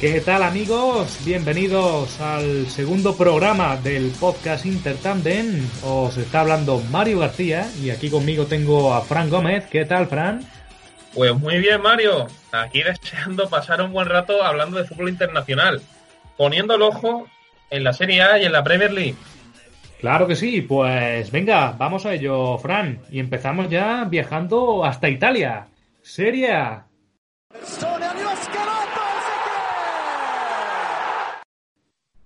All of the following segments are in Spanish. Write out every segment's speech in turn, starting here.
¿Qué tal amigos? Bienvenidos al segundo programa del podcast Intertandem. Os está hablando Mario García y aquí conmigo tengo a Fran Gómez. ¿Qué tal, Fran? Pues muy bien, Mario. Aquí deseando pasar un buen rato hablando de fútbol internacional, poniendo el ojo en la Serie A y en la Premier League. Claro que sí, pues venga, vamos a ello, Fran. Y empezamos ya viajando hasta Italia. Serie A.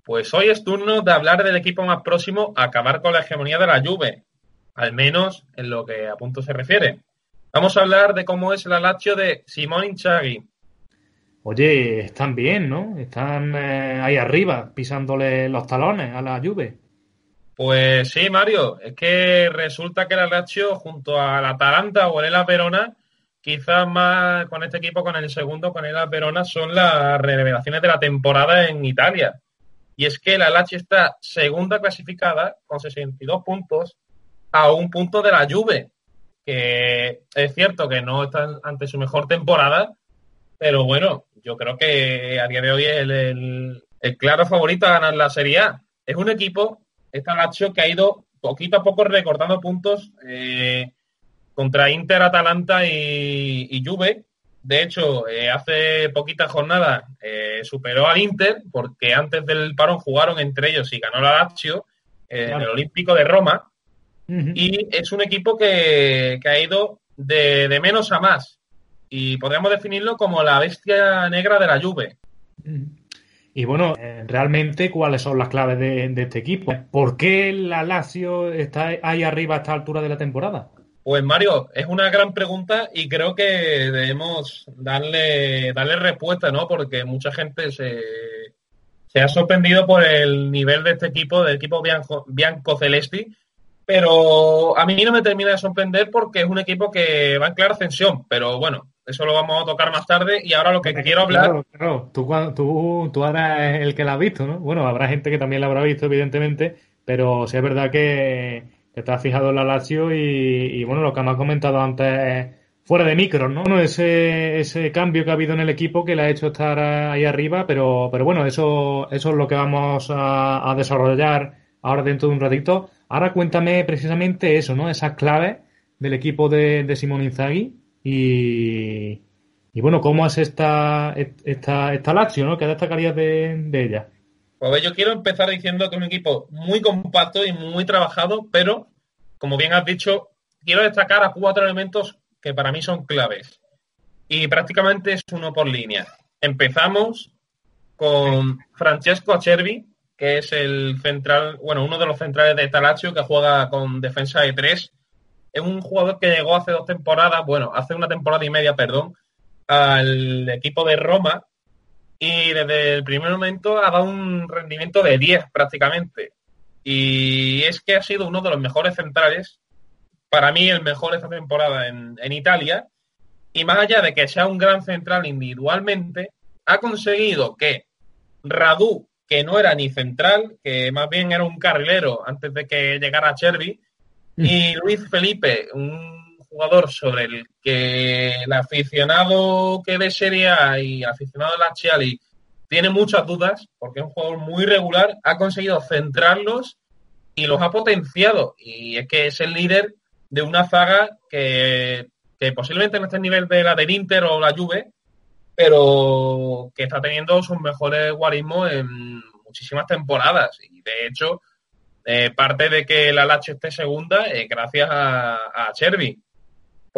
Pues hoy es turno de hablar del equipo más próximo a acabar con la hegemonía de la Juve, al menos en lo que a punto se refiere. Vamos a hablar de cómo es el Lazio de Simone Inzaghi. Oye, están bien, ¿no? Están eh, ahí arriba, pisándole los talones a la Juve. Pues sí, Mario, es que resulta que el Lazio junto al Atalanta o el Elas Verona, quizás más con este equipo, con el segundo, con el Elas Verona, son las revelaciones de la temporada en Italia. Y es que la Lazio está segunda clasificada con 62 puntos a un punto de la Juve, que es cierto que no está ante su mejor temporada, pero bueno, yo creo que a día de hoy es el, claro favorito a ganar la Serie A. Es un equipo, esta Lazio, que ha ido poquito a poco recortando puntos eh, contra Inter, Atalanta y, y Juve. De hecho, eh, hace poquitas jornadas eh, superó al Inter, porque antes del parón jugaron entre ellos y ganó la Lazio eh, en Claro. el Olímpico de Roma. Y es un equipo que, que ha ido de, de menos a más. Y podríamos definirlo como la bestia negra de la Juve. Y bueno, eh, realmente, ¿cuáles son las claves de, de este equipo? ¿Por qué la Lazio está ahí arriba a esta altura de la temporada? Pues Mario, es una gran pregunta y creo que debemos darle, darle respuesta, ¿no? Porque mucha gente se, se ha sorprendido por el nivel de este equipo, del equipo bianco, bianco celesti, pero a mí no me termina de sorprender porque es un equipo que va en clara ascensión, pero bueno, eso lo vamos a tocar más tarde y ahora lo que quiero hablar Claro, claro. Tú, tú, tú ahora es el que la has visto, ¿no? Bueno, habrá gente que también la habrá visto, evidentemente, pero sí es verdad que te has fijado en la Lazio y, bueno, lo que me has comentado antes fuera de micro, ¿no? Bueno, ese, cambio que ha habido en el equipo que le ha hecho estar ahí arriba, pero, bueno, eso, eso es lo que vamos a, desarrollar ahora dentro de un ratito. Ahora cuéntame precisamente eso, ¿no? Esas claves del equipo de, de Simone Inzaghi y, bueno, ¿cómo es esta, esta, esta Lazio, ¿no? ¿Qué destacarías de, de ella? Pues yo quiero empezar diciendo que es un equipo muy compacto y muy trabajado, pero, como bien has dicho, quiero destacar a cuatro elementos que para mí son claves. Y prácticamente es uno por línea. Empezamos con Francesco Acerbi, que es el central, bueno, uno de los centrales de Talaccio que juega con defensa de tres. Es un jugador que llegó hace dos temporadas, bueno, hace una temporada y media, perdón, al equipo de Roma y desde el primer momento ha dado un rendimiento de 10 prácticamente. Y es que ha sido uno de los mejores centrales, para mí el mejor esta temporada en, en Italia. Y más allá de que sea un gran central individualmente, ha conseguido que Radu, que no era ni central, que más bien era un carrilero antes de que llegara Chervi, y Luis Felipe, un jugador sobre el que el aficionado que ve Serie A y aficionado de la Chiali tiene muchas dudas, porque es un jugador muy regular, ha conseguido centrarlos y los ha potenciado. Y es que es el líder de una zaga que, posiblemente no esté al nivel de la del Inter o la Juve, pero que está teniendo sus mejores guarismos en muchísimas temporadas. Y de hecho, eh, parte de que la Lazio esté segunda es gracias a, a.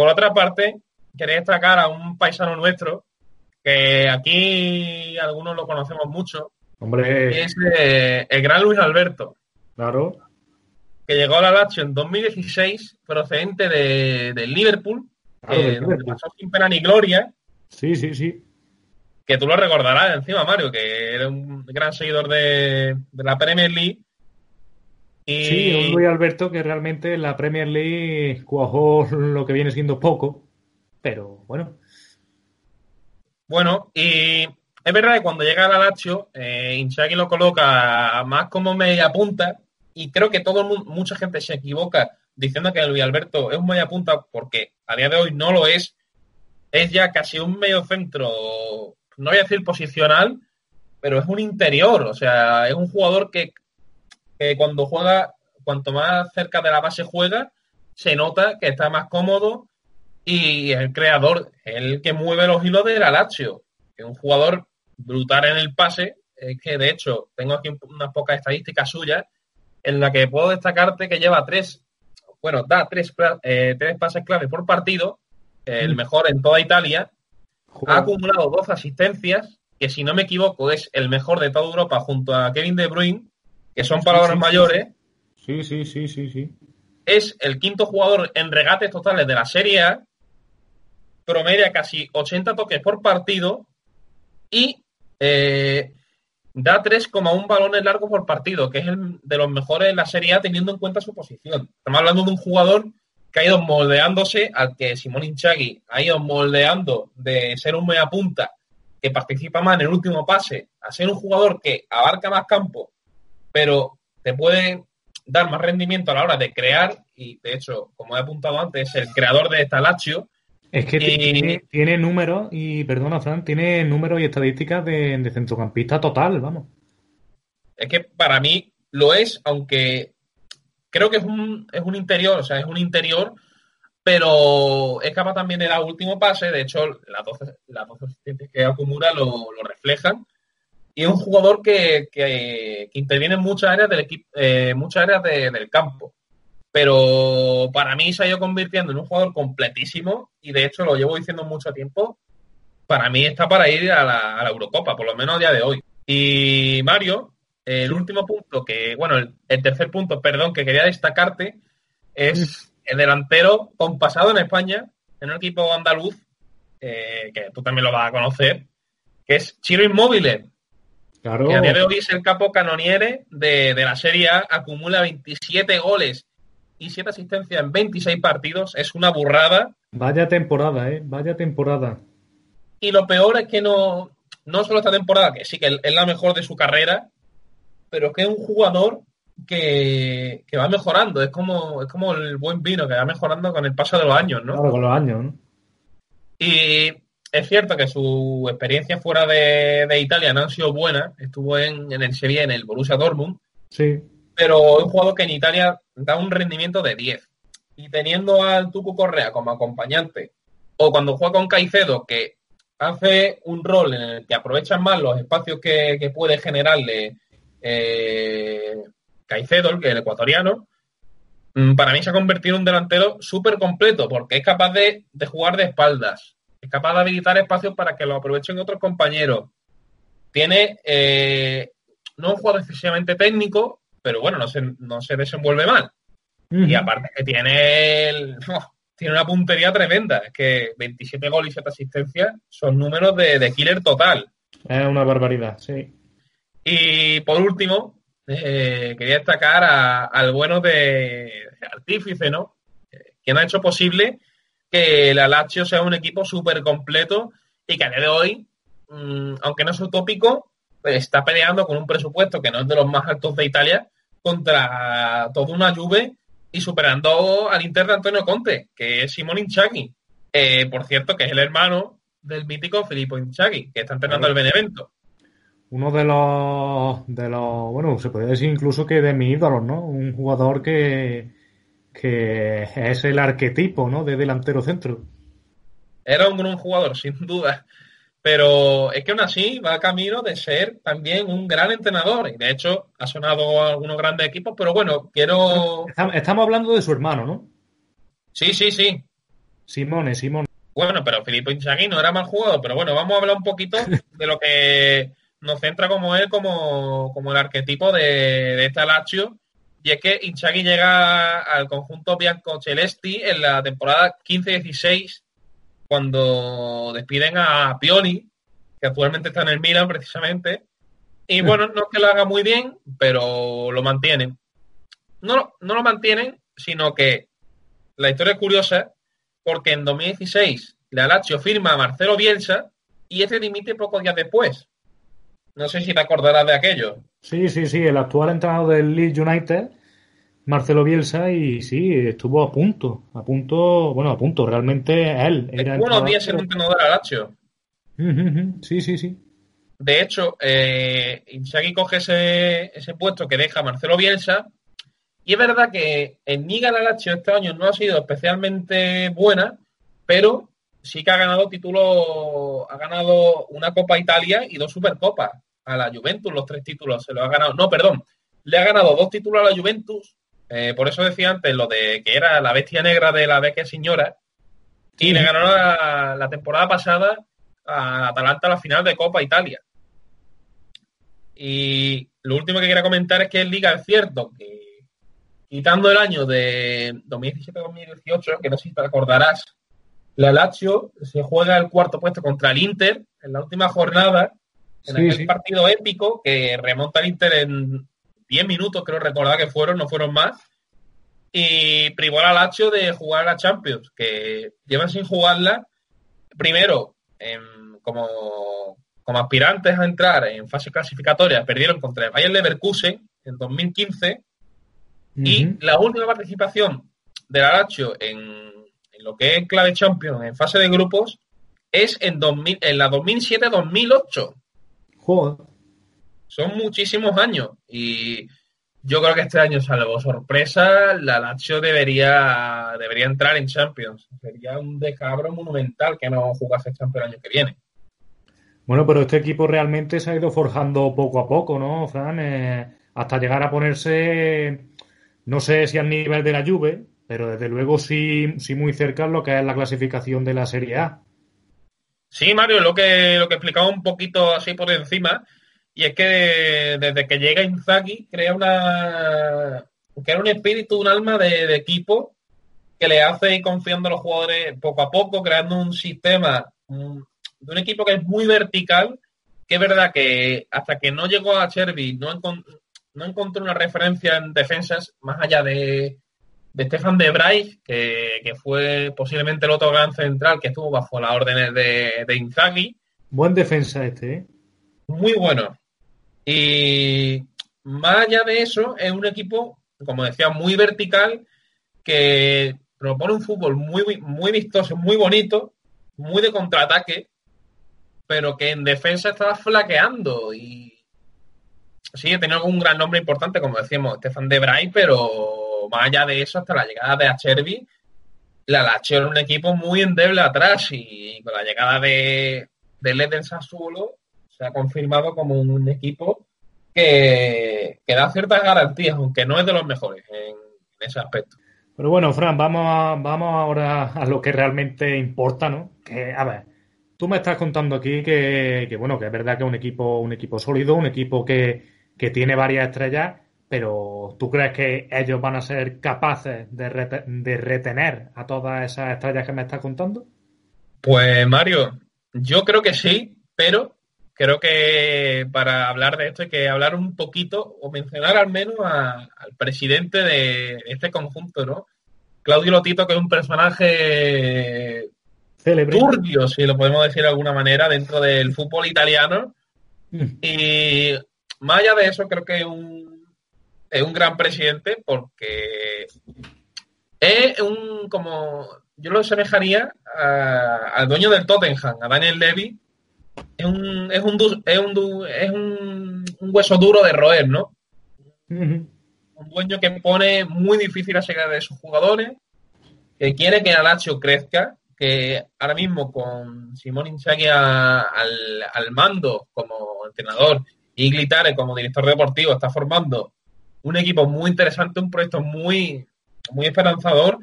Por otra parte, quería destacar a un paisano nuestro, que aquí algunos lo conocemos mucho, Hombre, es eh, el gran Luis Alberto, claro. que llegó a la Lazio en 2016, procedente de, del Liverpool, Claro, del donde pasó sin pena ni gloria, Sí, sí, sí. que tú lo recordarás encima, Mario, que era un gran seguidor de, de la Premier League. Y... Sí, un Luis Alberto que realmente en la Premier League cuajó lo que viene siendo poco, pero bueno. Bueno, y es verdad que cuando llega al Lazio, eh, Inzaghi lo coloca más como media punta y creo que todo el mundo, mucha gente se equivoca diciendo que Luis Alberto es un media punta porque a día de hoy no lo es. Es ya casi un medio centro, no voy a decir posicional, pero es un interior, o sea, es un jugador que, que cuando juega, cuanto más cerca de la base juega, se nota que está más cómodo y el creador, el que mueve los hilos de la Lazio, es un jugador brutal en el pase, es que de hecho tengo aquí unas pocas estadísticas suyas en la que puedo destacarte que lleva tres, bueno, da tres, eh, tres pases clave por partido, el mejor en toda Italia, ha acumulado dos asistencias, que si no me equivoco es el mejor de toda Europa junto a Kevin De Bruyne, que son palabras mayores, Sí, sí, sí, sí, sí. es el quinto jugador en regates totales de la Serie A, promedia casi 80 toques por partido y eh, da 3,1 balones largos por partido, que es el de los mejores en la Serie A teniendo en cuenta su posición. Estamos hablando de un jugador que ha ido moldeándose al que Simón Inzaghi ha ido moldeando de ser un media punta que participa más en el último pase a ser un jugador que abarca más campo, pero te puede dar más rendimiento a la hora de crear y de hecho, como he apuntado antes, es el creador de esta Lazio Es que Y- tiene, tiene números, y perdona, Fran, tiene números y estadísticas de, de centrocampista total, vamos. Es que para mí lo es, aunque creo que es un, es un interior, o sea, es un interior, pero es capaz también de dar último pase. De hecho, las 12, las 12 asistencias que acumula lo, lo reflejan. Y es un jugador que, que- que interviene en muchas áreas del equipo, eh, muchas áreas de- del campo. Pero para mí se ha ido convirtiendo en un jugador completísimo y de hecho lo llevo diciendo mucho tiempo. Para mí está para ir a la, a la Eurocopa, por lo menos a día de hoy. Y Mario, el último punto que, bueno, el, el tercer punto, perdón, que quería destacarte es el delantero compasado en España, en un equipo andaluz, eh, que tú también lo vas a conocer, que es Chiro Inmóvil, Claro. que a día de hoy es el capo canoniere de, de la Serie A, acumula 27 goles y 7 asistencias en 26 partidos, es una burrada. Vaya temporada, ¿eh? Vaya temporada. Y lo peor es que no, no solo esta temporada, que sí que es la mejor de su carrera, pero es que es un jugador que, que va mejorando. Es como, es como el buen vino que va mejorando con el paso de los años, ¿no? Claro, con los años, ¿no? Y es cierto que su experiencia fuera de, de Italia no ha sido buena. Estuvo en, en el Sevilla, en el Borussia Dortmund, Sí. pero es un jugador que en Italia da un rendimiento de 10. Y teniendo al Tucu Correa como acompañante, o cuando juega con Caicedo, que hace un rol en el que aprovechan más los espacios que, que puede generarle eh, Caicedo, el, el ecuatoriano, mm, para mí se ha convertido en un delantero súper completo, porque es capaz de, de jugar de espaldas, es capaz de habilitar espacios para que lo aprovechen otros compañeros. Tiene, eh, no un jugador excesivamente técnico, pero bueno, no se, no se desenvuelve mal. Y aparte que tiene, el- tiene una puntería tremenda. Es que 27 goles y 7 asistencias son números de, de killer total. Es una barbaridad, sí. Y por último, eh, quería destacar a- al bueno de, de Artífice, ¿no? Eh, Quien ha hecho posible que la Lazio sea un equipo súper completo y que a día de hoy, mm, aunque no es utópico, pues está peleando con un presupuesto que no es de los más altos de Italia contra toda una Juve y superando al Inter de Antonio Conte, que es Simón Inzaghi. Eh, por cierto, que es el hermano del mítico Filippo Inzaghi, que está entrenando al Benevento. Uno de los, de los, bueno, se podría decir incluso que de mis ídolos, ¿no? Un jugador que, que es el arquetipo, ¿no? De delantero centro. Era un gran jugador, sin duda. Pero es que aún así va camino de ser también un gran entrenador. Y de hecho ha sonado a algunos grandes equipos, pero bueno, quiero. Estam- Estamos hablando de su hermano, ¿no? Sí, sí, sí. Simone, Simone. Bueno, pero Filippo Inzaghi no era mal jugador. Pero bueno, vamos a hablar un poquito de lo que nos centra como él, como, como el arquetipo de, de esta Lazio. Y es que Inzaghi llega al conjunto Bianco Celesti en la temporada 15-16 cuando despiden a Pioli, que actualmente está en el Milan precisamente. Y bueno, no es que lo haga muy bien, pero lo mantienen. no, no lo mantienen, sino que la historia es curiosa porque en 2016 la Lazio firma a Marcelo Bielsa y este dimite pocos días después. No sé si te acordarás de aquello. Sí, sí, sí, el actual entrenador del Leeds United, Marcelo Bielsa, y sí, estuvo a punto, a punto, bueno, a punto, realmente él. Era Estuvo unos días siendo entrenador de la Lazio. Sí, sí, sí. De hecho, eh, Inzaghi coge ese, ese puesto que deja Marcelo Bielsa y es verdad que en Liga la Lazio este año no ha sido especialmente buena, pero sí que ha ganado títulos, ha ganado una Copa Italia y dos Supercopas a la Juventus, los tres títulos se los ha ganado. No, perdón, le ha ganado dos títulos a la Juventus, eh, por eso decía antes lo de que era la bestia negra de la vecchia señora, y le ganó la, la, temporada pasada a Atalanta la final de Copa Italia. Y lo último que quería comentar es que en Liga es cierto que quitando el año de 2017-2018, que no sé si te acordarás, la Lazio se juega el cuarto puesto contra el Inter en la última jornada, en aquel partido épico que remonta el Inter en 10 minutos, creo recordar que fueron, no fueron más, y privó a la Lazio de jugar a la Champions, que llevan sin jugarla, primero, como, como aspirantes a entrar en fase clasificatoria, perdieron contra el Bayern Leverkusen en 2015 y la última participación de la Lazio en, lo que es clave Champions en fase de grupos es en, 2000, en la 2007-2008. Son muchísimos años y yo creo que este año, salvo sorpresa, la Lazio debería, debería entrar en Champions. Sería un descabro monumental que no jugase Champions el año que viene. Bueno, pero este equipo realmente se ha ido forjando poco a poco, ¿no, Fran? Eh, hasta llegar a ponerse no sé si al nivel de la Juve, pero desde luego sí, sí muy cerca lo que es la clasificación de la Serie A. Sí, Mario, lo que, lo que explicaba un poquito así por encima, y es que desde que llega Inzaghi crea una crea un espíritu, un alma de, equipo que le hace ir confiando a los jugadores poco a poco, creando un sistema de un equipo que es muy vertical, que es verdad que hasta que no llegó a Cherby no, no encontré una referencia en defensas más allá de, de Stefan de Bray, que, fue posiblemente el otro gran central que estuvo bajo las órdenes de, de Inzaghi. Buen defensa este, ¿eh? Muy bueno. Y más allá de eso, es un equipo, como decía, muy vertical, que propone un fútbol muy, muy vistoso, muy bonito, muy de contraataque, pero que en defensa estaba flaqueando y sí, tenido un gran nombre importante, como decíamos, Stefan de Bray, pero más allá de eso, hasta la llegada de Acherby, la Lazio era un equipo muy endeble atrás y con la llegada de, de Led del Sassuolo se ha confirmado como un equipo que, da ciertas garantías, aunque no es de los mejores en, ese aspecto. Pero bueno, Fran, vamos, vamos ahora a lo que realmente importa, ¿no? Que, a ver, tú me estás contando aquí que, que, bueno, que es verdad que es un equipo, un equipo sólido, un equipo que, que tiene varias estrellas, pero ¿tú crees que ellos van a ser capaces de, retener a todas esas estrellas que me estás contando? Pues Mario, yo creo que sí, pero creo que para hablar de esto hay que hablar un poquito o mencionar al menos al presidente de este conjunto, ¿no? Claudio Lotito, que es un personaje Celebre. turbio, si lo podemos decir de alguna manera, dentro del fútbol italiano. Mm. Y más allá de eso, creo que es un, es un gran presidente porque es un, como, yo lo asemejaría al dueño del Tottenham, a Daniel Levy. Es un, es un, es un, es un, hueso duro de roer, ¿no? Un dueño que pone muy difícil a llegar de sus jugadores, que quiere que Alacho crezca, que ahora mismo con Simón Inzaghi al, al mando como entrenador y Glitare como director deportivo está formando un equipo muy interesante, un proyecto muy, muy esperanzador.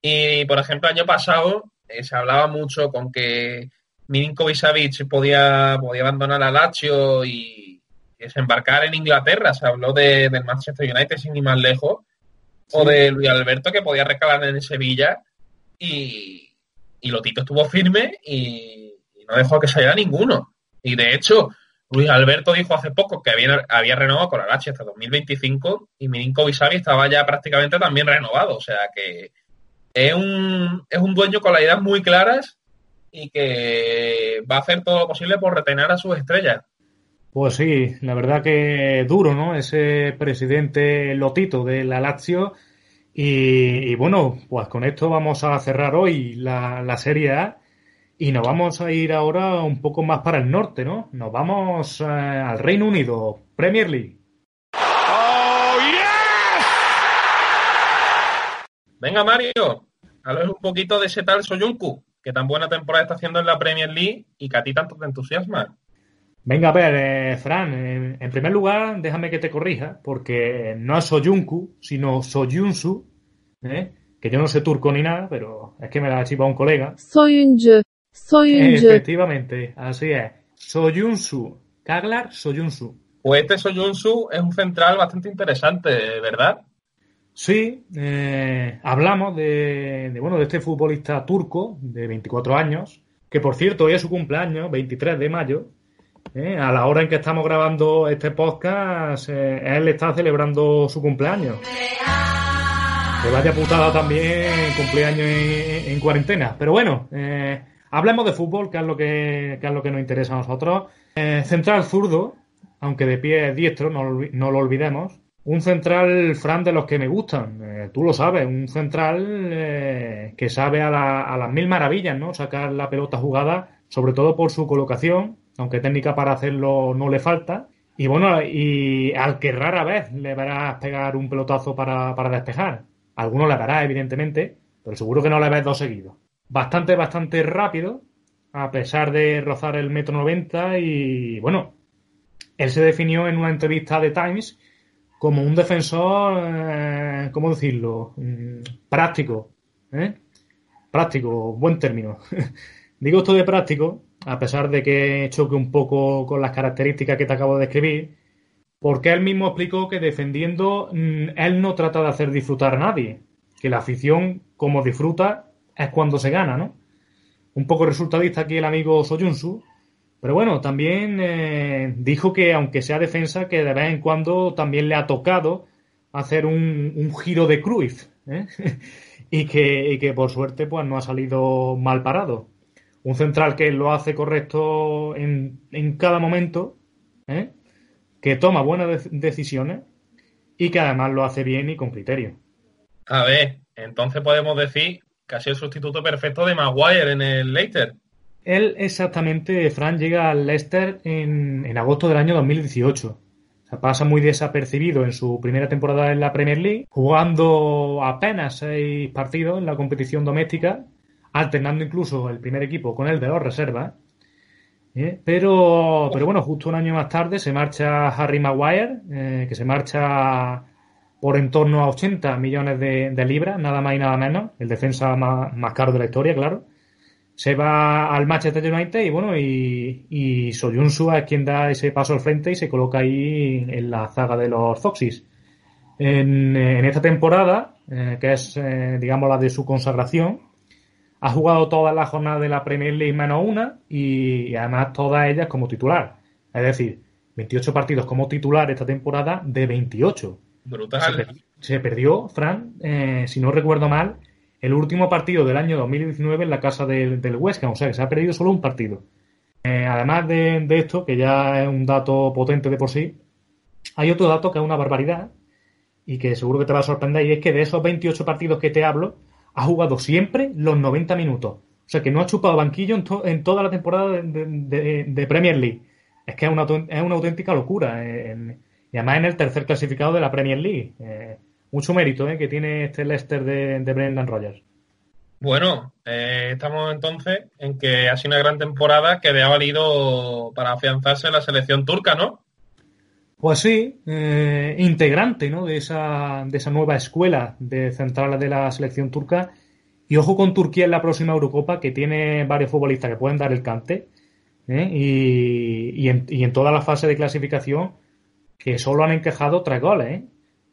Y, por ejemplo, el año pasado eh, se hablaba mucho con que Milinkovic Savic podía, podía abandonar a Lazio y desembarcar en Inglaterra. Se habló de, del Manchester United sin ir más lejos. O de Luis Alberto que podía recalar en Sevilla. Y, y Lotito estuvo firme y, y no dejó que saliera ninguno. Y de hecho, Luis Alberto dijo hace poco que había, renovado con la H hasta 2025 y Milinkovic Savic estaba ya prácticamente también renovado. O sea que es un, es un dueño con las ideas muy claras y que va a hacer todo lo posible por retener a sus estrellas. Pues sí, la verdad que duro, ¿no? Ese presidente Lotito de la Lazio. Y, y bueno, pues con esto vamos a cerrar hoy la, la Serie A y nos vamos a ir ahora un poco más para el norte, ¿no? Nos vamos eh, al Reino Unido, Premier League. Venga, Mario, háblame un poquito de ese tal Soyuncu, que tan buena temporada está haciendo en la Premier League y que a ti tanto te entusiasma. Venga, a ver, eh, Fran, en, en primer lugar, déjame que te corrija, porque no es Soyuncu, sino Soyunsu, ¿eh? que yo no sé turco ni nada, pero es que me la ha chivado un colega. Soyuncu, Soyuncu, Efectivamente, así es. Soyunsu, Kaglar Soyunsu. Pues este Soyuncu es un central bastante interesante, ¿verdad? Sí, eh, hablamos de, de, bueno, de este futbolista turco de 24 años, que por cierto hoy es su cumpleaños, 23 de mayo. Eh, a la hora en que estamos grabando este podcast, eh, él está celebrando su cumpleaños. Que vaya putada también cumpleaños en, en cuarentena. Pero bueno, eh, hablemos de fútbol, que es lo que, que es lo que nos interesa a nosotros. Eh, central zurdo, aunque de pie es diestro, no, no lo olvidemos. Un central, Fran, de los que me gustan. Eh, tú lo sabes, un central eh, que sabe a, la- a las mil maravillas, ¿no? Sacar la pelota jugada, sobre todo por su colocación, aunque técnica para hacerlo no le falta. Y bueno, y al que rara vez le verás pegar un pelotazo para, para despejar. Alguno le verá, evidentemente, pero seguro que no le ves dos seguidos. Bastante, bastante rápido, a pesar de rozar el metro noventa y bueno, él se definió en una entrevista de Times como un defensor, eh, ¿cómo decirlo? Mm, práctico, ¿eh? Práctico, buen término. Digo esto de práctico, a pesar de que choque un poco con las características que te acabo de describir, porque él mismo explicó que defendiendo, mm, él no trata de hacer disfrutar a nadie, que la afición, como disfruta, es cuando se gana, ¿no? Un poco resultadista aquí el amigo Soyunsu, pero bueno, también eh, dijo que aunque sea defensa, que de vez en cuando también le ha tocado hacer un, un giro de Cruyff, ¿eh? y, que, que por suerte pues no ha salido mal parado. Un central que lo hace correcto en, en cada momento, ¿eh? que toma buenas de- decisiones y que además lo hace bien y con criterio. A ver, entonces podemos decir que ha sido el sustituto perfecto de Maguire en el Leicester. Él exactamente, Fran, llega al Leicester en, en agosto del año 2018. O sea, pasa muy desapercibido en su primera temporada en la Premier League, jugando apenas seis partidos en la competición doméstica, alternando incluso el primer equipo con el de los reservas. ¿eh? Pero, pero bueno, justo un año más tarde se marcha Harry Maguire, eh, que se marcha por en torno a 80 millones de, libras, nada más y nada menos, el defensa más, caro de la historia, claro se va al Manchester United y bueno, y, y Soyuncu es quien da ese paso al frente y se coloca ahí en la zaga de los Foxys. En, en esta temporada, eh, que es, eh, digamos, la de su consagración, ha jugado todas las jornadas de la Premier League menos una y, y además todas ellas como titular. Es decir, 28 partidos como titular esta temporada de 28. Brutal. se perdió, Fran, eh, si no recuerdo mal, el último partido del año 2019 en la casa del, del West Ham, o sea que se ha perdido solo un partido. Eh, además de, esto, que ya es un dato potente de por sí, hay otro dato que es una barbaridad y que seguro que te va a sorprender, y es que de esos 28 partidos que te hablo, ha jugado siempre los 90 minutos. O sea que no ha chupado banquillo en, to- en toda la temporada de, Premier League. Es que es una, es una auténtica locura. eh, y además en el tercer clasificado de la Premier League. Eh, mucho mérito eh, que tiene este Leicester de, de Brendan Rodgers. Bueno, eh, estamos entonces en que ha sido una gran temporada que le ha valido para afianzarse en la selección turca, ¿no? Pues sí, eh, integrante ¿no? de, esa, de esa nueva escuela de centrales de la selección turca. Y ojo con Turquía en la próxima Eurocopa, que tiene varios futbolistas que pueden dar el cante. ¿eh? Y, y en, y en toda la fase de clasificación, que solo han encajado tres goles. ¿eh?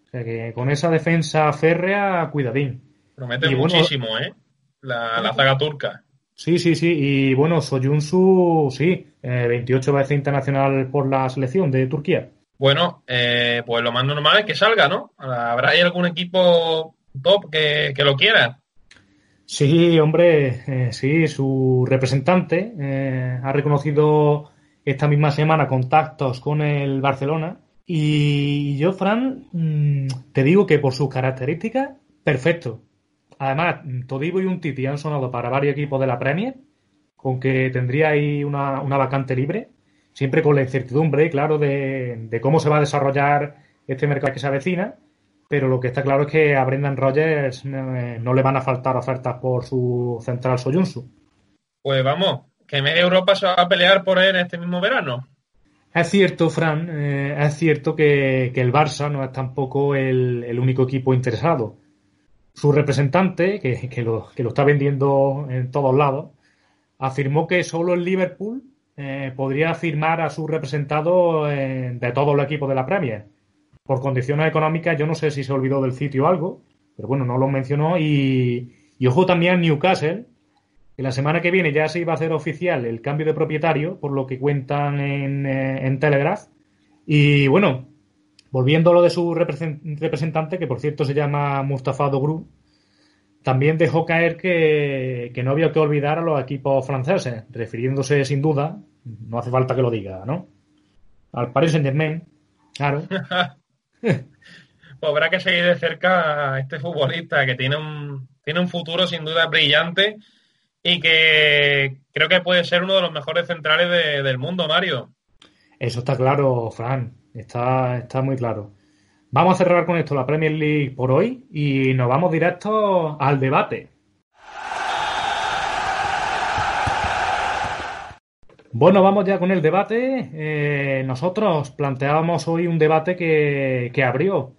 O sea que con esa defensa férrea, cuidadín. Promete Y bueno- muchísimo, ¿eh? La, la zaga turca. Sí, sí, sí. Y bueno, Soyuncu, sí, eh, 28 veces internacional por la selección de Turquía. Bueno, eh, pues lo más normal es que salga, ¿no? ¿Habrá ahí algún equipo top que, que lo quiera? Sí, hombre, eh, sí, su representante eh, ha reconocido esta misma semana contactos con el Barcelona. Y yo, Fran, mm, te digo que por sus características, perfecto. Además, Todibo y un Titi han sonado para varios equipos de la Premier, con que tendría ahí una, una vacante libre, siempre con la incertidumbre, claro, de, cómo se va a desarrollar este mercado que se avecina. Pero lo que está claro es que a Brendan Rodgers eh, no le van a faltar ofertas por su central Soyuncu. Pues vamos, que media Europa se va a pelear por él este mismo verano. Es cierto, Fran, eh, es cierto que, el Barça no es tampoco el, único equipo interesado. Su representante, que, que lo, que lo está vendiendo en todos lados, afirmó que solo el Liverpool eh, podría firmar a su representado eh, de todos los equipos de la Premier. Por condiciones económicas, yo no sé si se olvidó del sitio o algo, pero bueno, no lo mencionó. Y, ojo también Newcastle, la semana que viene ya se iba a hacer oficial el cambio de propietario, por lo que cuentan en, eh, en Telegraph. Y bueno, volviendo a lo de su represen- representante, que por cierto se llama Mustafa Dogru, también dejó caer que, no había que olvidar a los equipos franceses, refiriéndose sin duda, no hace falta que lo diga, ¿no? Al Paris Saint Germain, claro. Pues habrá que seguir de cerca a este futbolista que tiene un, tiene un futuro sin duda brillante y que creo que puede ser uno de los mejores centrales de- del mundo, Mario. Eso está claro, Fran, está, está muy claro. Vamos a cerrar con esto la Premier League por hoy y nos vamos directo al debate. Bueno, vamos ya con el debate. Eh, nosotros planteábamos hoy un debate que, que abrió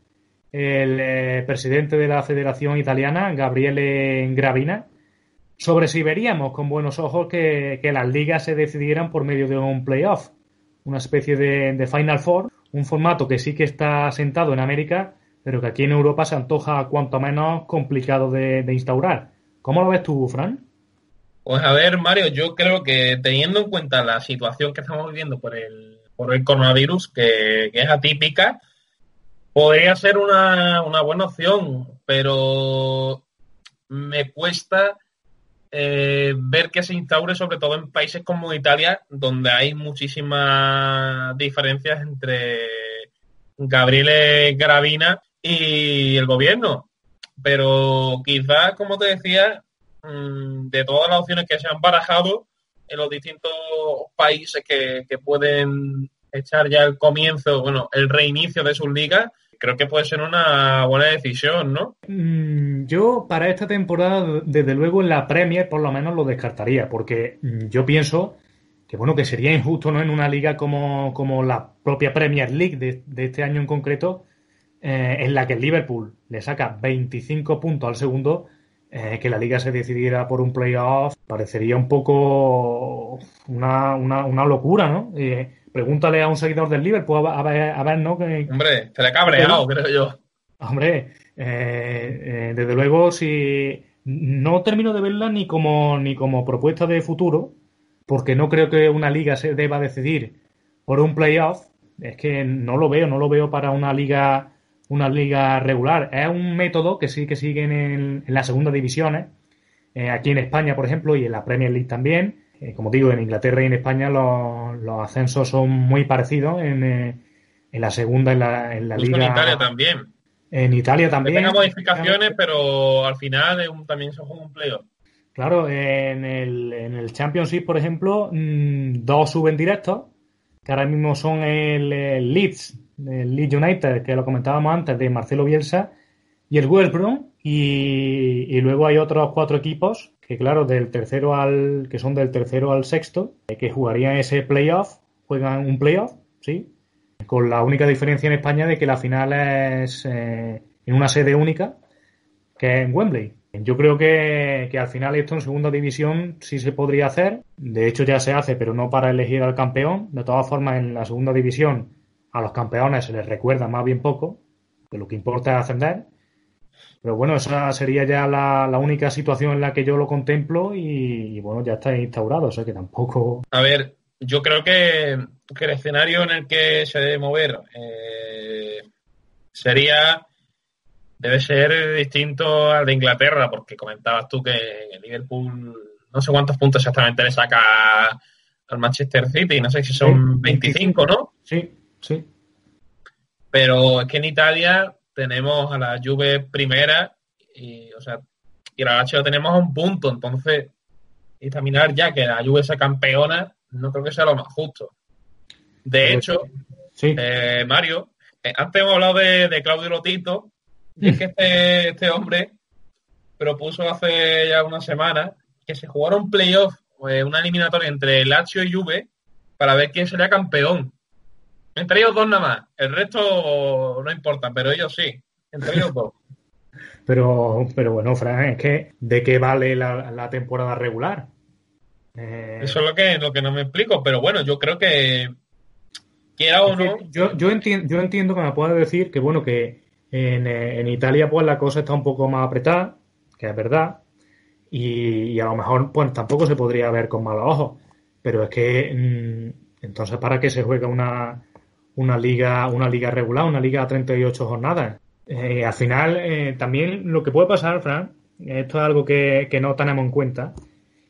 el eh, presidente de la Federación Italiana, Gabriele Gravina, sobre si veríamos con buenos ojos que, que las ligas se decidieran por medio de un playoff, una especie de, de Final Four, un formato que sí que está asentado en América, pero que aquí en Europa se antoja cuanto menos complicado de, instaurar. ¿Cómo lo ves tú, Fran? Pues a ver, Mario, yo creo que teniendo en cuenta la situación que estamos viviendo por el, por el coronavirus, que, que es atípica, podría ser una, una buena opción, pero me cuesta eh, ver que se instaure, sobre todo en países como Italia, donde hay muchísimas diferencias entre Gabriele Gravina y el gobierno. Pero quizás, como te decía, mm, de todas las opciones que se han barajado en los distintos países que, que pueden echar ya el comienzo, bueno, el reinicio de sus ligas, creo que puede ser una buena decisión, ¿no? Mm, Yo para esta temporada, desde luego en la Premier por lo menos lo descartaría, porque mm, yo pienso que bueno, que sería injusto, ¿no? En una liga como, como la propia Premier League de, este año en concreto, eh, en la que el Liverpool le saca 25 puntos al segundo, eh, que la liga se decidiera por un playoff, parecería un poco una, una, una locura, ¿no? Eh, pregúntale a un seguidor del Liverpool a, a ver, a ver, ¿no? Que, Hombre, te la cabreado, creo yo. Hombre, eh, eh, desde luego, si no termino de verla ni como, ni como propuesta de futuro, porque no creo que una liga se deba decidir por un playoff. Es que no lo veo, no lo veo para una liga, una liga regular. Es un método que sí que siguen en, en las segundas divisiones, eh, aquí en España, por ejemplo, y en la Premier League también. Eh, como digo, en Inglaterra y en España los, los ascensos son muy parecidos en, eh, en la segunda, en la, en la liga. en Italia también. En Italia también. tenga modificaciones, pero al final es un- también juega un playoff. Claro, en el, en el Championship, por ejemplo, mm, dos suben directos, que ahora mismo son el, el Leeds, el Leeds United, que lo comentábamos antes, de Marcelo Bielsa, y el West Brom, y, y luego hay otros cuatro equipos, que claro, del tercero al, que son del tercero al sexto, eh, que jugarían ese playoff, juegan un playoff, ¿sí? Con la única diferencia en España de que la final es eh, en una sede única, que es en Wembley. Yo creo que, que al final esto en segunda división sí se podría hacer. De hecho ya se hace, pero no para elegir al campeón. De todas formas, en la segunda división a los campeones se les recuerda más bien poco, que lo que importa es ascender. Pero bueno, esa sería ya la, la única situación en la que yo lo contemplo y, y bueno, ya está instaurado, o sea que tampoco... A ver, yo creo que, que el escenario en el que se debe mover eh, sería debe ser distinto al de Inglaterra, porque comentabas tú que el Liverpool no sé cuántos puntos exactamente le saca al Manchester City, no sé si son Sí, 25, ¿no? Sí, sí. Pero es que en Italia tenemos a la Juve primera y, o sea, y la Lazio tenemos a un punto, entonces examinar ya que la Juve sea campeona no creo que sea lo más justo. De hecho, Sí, eh, Mario, eh, antes hemos hablado de, de Claudio Lotito, y es que este, este hombre propuso hace ya una semana que se jugara un playoff, eh, una eliminatoria entre Lazio y Juve, para ver quién sería campeón. Entre ellos dos nada más, el resto no importa, pero ellos sí, entre ellos dos. pero, pero bueno, Fran, es que ¿de qué vale la, la temporada regular? Eh, Eso es lo que, lo que no me explico, pero bueno, yo creo que quiera o no, Yo, yo, entiendo, yo entiendo que me puedas decir que, bueno, que en, en Italia pues la cosa está un poco más apretada, que es verdad, y, y a lo mejor pues tampoco se podría ver con malos ojos, pero es que mm, entonces ¿para qué se juega una, una liga una liga regular, una liga a 38 jornadas? Eh, al final eh, también lo que puede pasar, Fran, esto es algo que, que no tenemos en cuenta,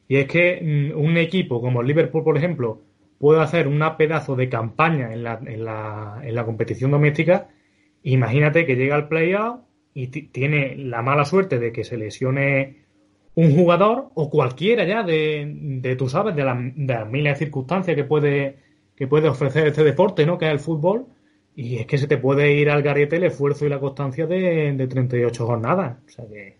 y es que mm, un equipo como el Liverpool, por ejemplo, puede hacer una pedazo de campaña en la, en la, en la competición doméstica. Imagínate que llega al playoff y ti- tiene la mala suerte de que se lesione un jugador o cualquiera ya de, de tú sabes, de, la- de las miles de circunstancias que puede, que puede ofrecer este deporte, ¿no? Que es el fútbol. Y es que se te puede ir al garete el esfuerzo y la constancia de, de 38 jornadas. O sea que.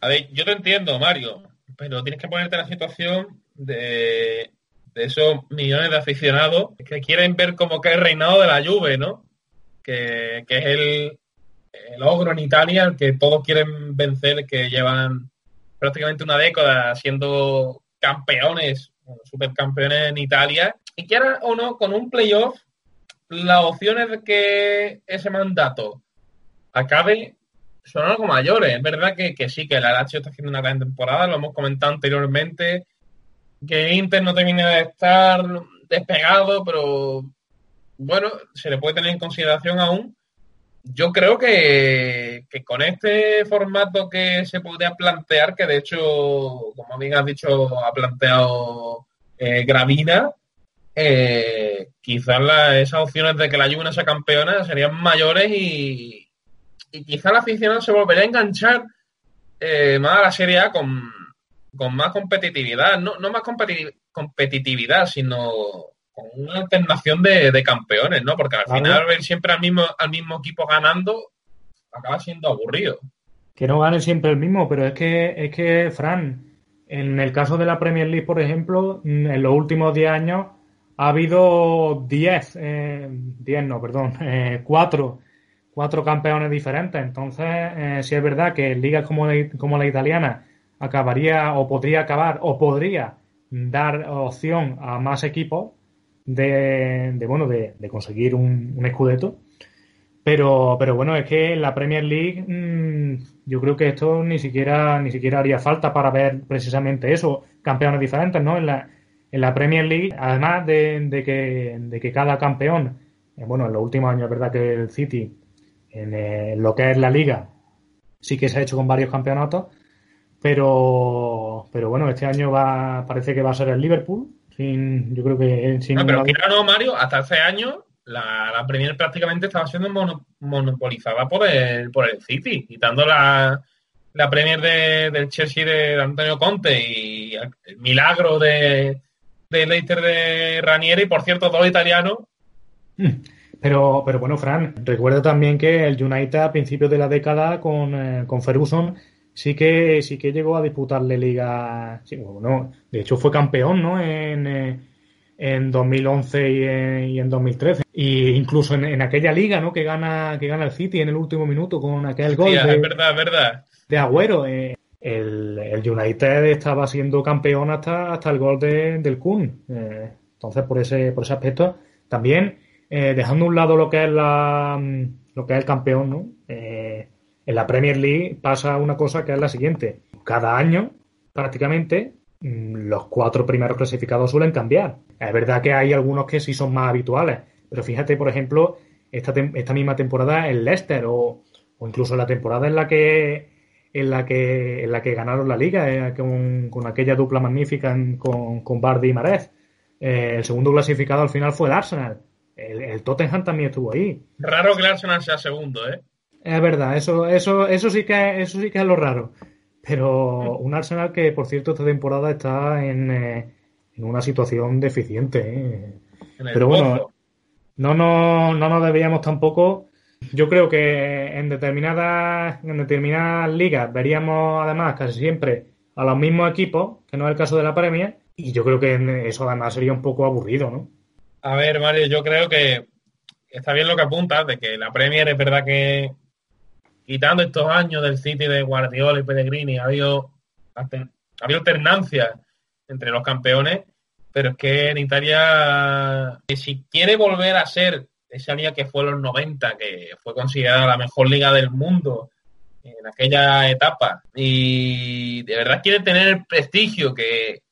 A ver, yo te entiendo, Mario, pero tienes que ponerte en la situación de, esos millones de aficionados que quieren ver como que el reinado de la Juve, ¿no? Que, que es el, el ogro en Italia, el que todos quieren vencer, que llevan prácticamente una década siendo campeones, supercampeones en Italia. Y quiera o no, con un playoff, las opciones de que ese mandato acabe son algo mayores. Es verdad que, que sí, que la Lazio está haciendo una gran temporada, lo hemos comentado anteriormente, que Inter no termina de estar despegado, pero bueno, se le puede tener en consideración aún. Yo creo que, que con este formato que se podría plantear, que de hecho, como bien has dicho, ha planteado eh, Gravina, eh, quizás la- esas opciones de que la Juve sea campeona serían mayores y, y quizá el aficionado se volvería a enganchar eh, más a la Serie A con, con más competitividad, no, no más competi- competitividad, sino con una alternación de, de campeones, ¿no? Porque al Claro. final ver siempre al mismo, al mismo equipo ganando acaba siendo aburrido. que no gane siempre el mismo, pero es que, es que, Fran, en el caso de la Premier League, por ejemplo, en los últimos 10 años ha habido 10, eh, 10 no, perdón, eh, 4, cuatro campeones diferentes. Entonces, eh, si es verdad que ligas como la, como la italiana acabaría o podría acabar o podría dar opción a más equipos de, de bueno, de, de conseguir un, un escudeto. Pero, pero bueno, es que en la Premier League mm, yo creo que esto ni siquiera, ni siquiera haría falta para ver precisamente eso, campeones diferentes, ¿no? En la, en la Premier League, además de, de que, de que cada campeón, eh, bueno, en los últimos años es verdad que el City, en, eh, lo que es la liga, sí que se ha hecho con varios campeonatos, pero, pero bueno, este año va, parece que va a ser el Liverpool, sin, yo creo que sin No, pero ninguna quiera o no, Mario, hasta hace años la, la Premier prácticamente estaba siendo mono- monopolizada por el, por el City, quitando la, la Premier de- del Chelsea de Antonio Conte y el milagro de, de Leicester de Ranieri, por cierto, dos italianos. Pero, pero bueno, Fran, recuerda también que el United a principios de la década con, eh, con Ferguson sí que sí que llegó a disputarle liga. sí, bueno, de hecho fue campeón, ¿no? En, eh, en 2011 y en, y en 2013. Y incluso en, en aquella liga, ¿no? Que gana que gana el City en el último minuto con aquel gol de, es verdad, es verdad. de Agüero. eh, el, el United estaba siendo campeón hasta, hasta el gol de- del Kun. Eh, entonces, por ese, por ese aspecto, también eh, dejando un lado lo que es la, mm, lo que es el campeón, ¿no? Eh, En la Premier League pasa una cosa que es la siguiente. Cada año, prácticamente, mm, los cuatro primeros clasificados suelen cambiar. Es verdad que hay algunos que sí son más habituales, pero fíjate, por ejemplo, esta, esta misma temporada el Leicester o, o incluso la temporada en la que en la que en la que ganaron la liga eh, con, con aquella dupla magnífica en- con, con Bardi y Marez. Eh, el segundo clasificado al final fue el Arsenal. El, el Tottenham también estuvo ahí. Raro que el Arsenal sea segundo, ¿eh? Es verdad, eso, eso, eso sí que eso sí que es lo raro. Pero un Arsenal que, por cierto, esta temporada está en, eh, en una situación deficiente. ¿eh? Pero bueno, no, no, no nos debíamos tampoco. Yo creo que en determinadas, en determinadas ligas veríamos además casi siempre a los mismos equipos, que no es el caso de la Premier, y yo creo que eso además sería un poco aburrido, ¿no? A ver, Mario, yo creo que está bien lo que apuntas, de que la Premier es verdad que quitando estos años del City de Guardiola y Pellegrini, ha habido, ha habido alternancia entre los campeones, pero es que en Italia, si quiere volver a ser esa liga que fue los 90, que fue considerada la mejor liga del mundo en aquella etapa, y de verdad quiere tener el prestigio que,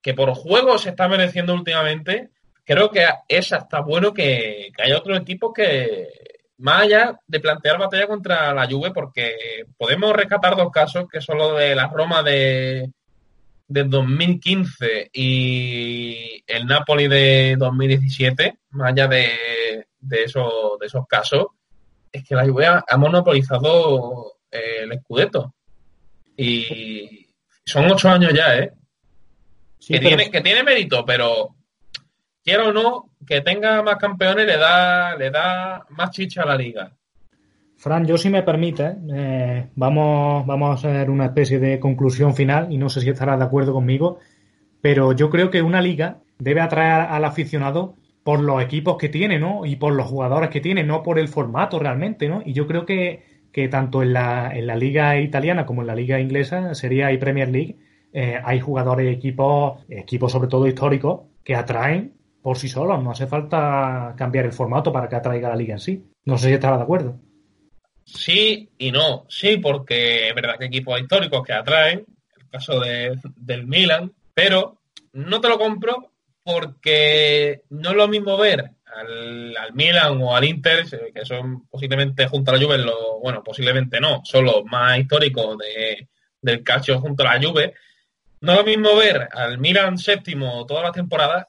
que por juego se está mereciendo últimamente, creo que es hasta bueno que, que haya otros equipos que, más allá de plantear batalla contra la Juve, porque podemos rescatar dos casos, que son los de la Roma de, de 2015 y el Napoli de 2017, más allá de, de, esos, de esos casos, es que la Juve ha, monopolizado eh, el Scudetto. Y son ocho años ya, ¿eh? Sí, que, pero- tiene, que tiene mérito, pero quiera o no, que tenga más campeones le da, le da más chicha a la liga. Fran, yo si me permite, eh, vamos, vamos a hacer una especie de conclusión final y no sé si estarás de acuerdo conmigo, pero yo creo que una liga debe atraer al aficionado por los equipos que tiene, ¿no? Y por los jugadores que tiene, no por el formato realmente, ¿no? Y yo creo que, que tanto en la, en la liga italiana como en la liga inglesa, sería y Premier League, eh, hay jugadores y equipos, equipos sobre todo históricos, que atraen por sí solos. No hace falta cambiar el formato para que atraiga la liga en sí. No sé si estarás de acuerdo. Sí y no. Sí, porque es verdad que equipos históricos que atraen, el caso de, del Milan, pero no te lo compro porque no es lo mismo ver al, al Milan o al Inter, que son posiblemente junto a la Juve, lo, bueno, posiblemente no, son los más históricos de, del calcio junto a la Juve. No es lo mismo ver al Milan séptimo todas las temporadas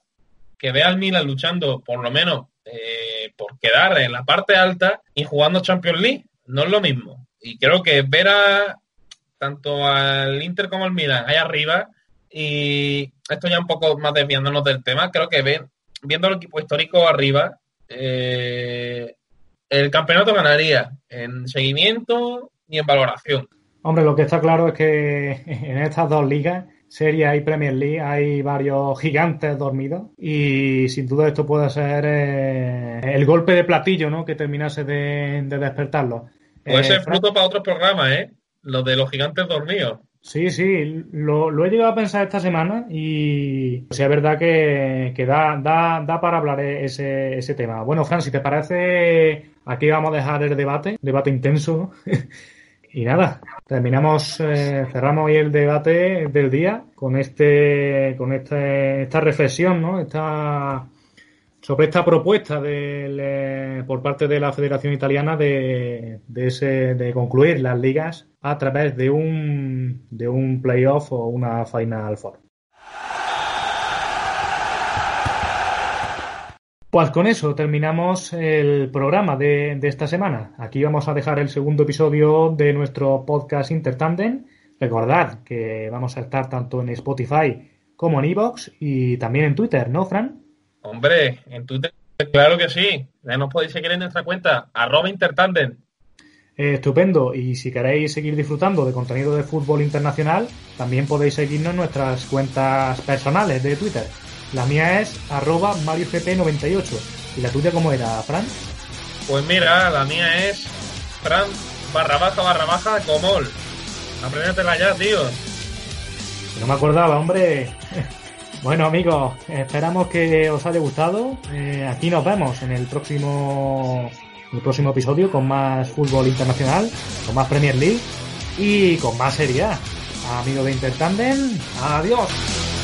que ver al Milan luchando por lo menos eh, por quedar en la parte alta y jugando Champions League. No es lo mismo. Y creo que ver a tanto al Inter como al Milan ahí arriba y esto ya un poco más desviándonos del tema, creo que ven, viendo al equipo histórico arriba, eh, el campeonato ganaría en seguimiento y en valoración. Hombre, lo que está claro es que en estas dos ligas, Serie A y Premier League, hay varios gigantes dormidos y sin duda esto puede ser eh, el golpe de platillo, ¿no? Que terminase de, de despertarlo. Puede Eh, ser fruto para otros programas, ¿eh? Los de los gigantes dormidos. Sí, sí, lo, lo he llegado a pensar esta semana y sí, es verdad que, da, da, da para hablar ese, ese tema. Bueno, Fran, si te parece, aquí vamos a dejar el debate, debate intenso, y nada, terminamos, eh, cerramos hoy el debate del día con este, con este, esta reflexión, ¿no? Esta, sobre esta propuesta del, eh, por parte de la Federación Italiana de, de, ese, de concluir las ligas a través de un, de un playoff o una Final Four. Pues con eso terminamos el programa de, de esta semana. Aquí vamos a dejar el segundo episodio de nuestro podcast Intertandem. Recordad que vamos a estar tanto en Spotify como en Evox y también en Twitter, ¿no, Fran? Hombre, en Twitter, claro que sí. Ya nos podéis seguir en nuestra cuenta, arroba. Eh, estupendo. Y si queréis seguir disfrutando de contenido de fútbol internacional, también podéis seguirnos en nuestras cuentas personales de Twitter. La mía es arroba MarioGP98. ¿Y la tuya cómo era, Fran? Pues mira, la mía es Fran barra baja barra baja comol. Apréndetela ya, tío. No me acordaba, hombre. Bueno, amigos, esperamos que os haya gustado. Eh, aquí nos vemos en el próximo el próximo episodio con más fútbol internacional, con más Premier League y con más Serie A. Amigos de Intertandem, adiós.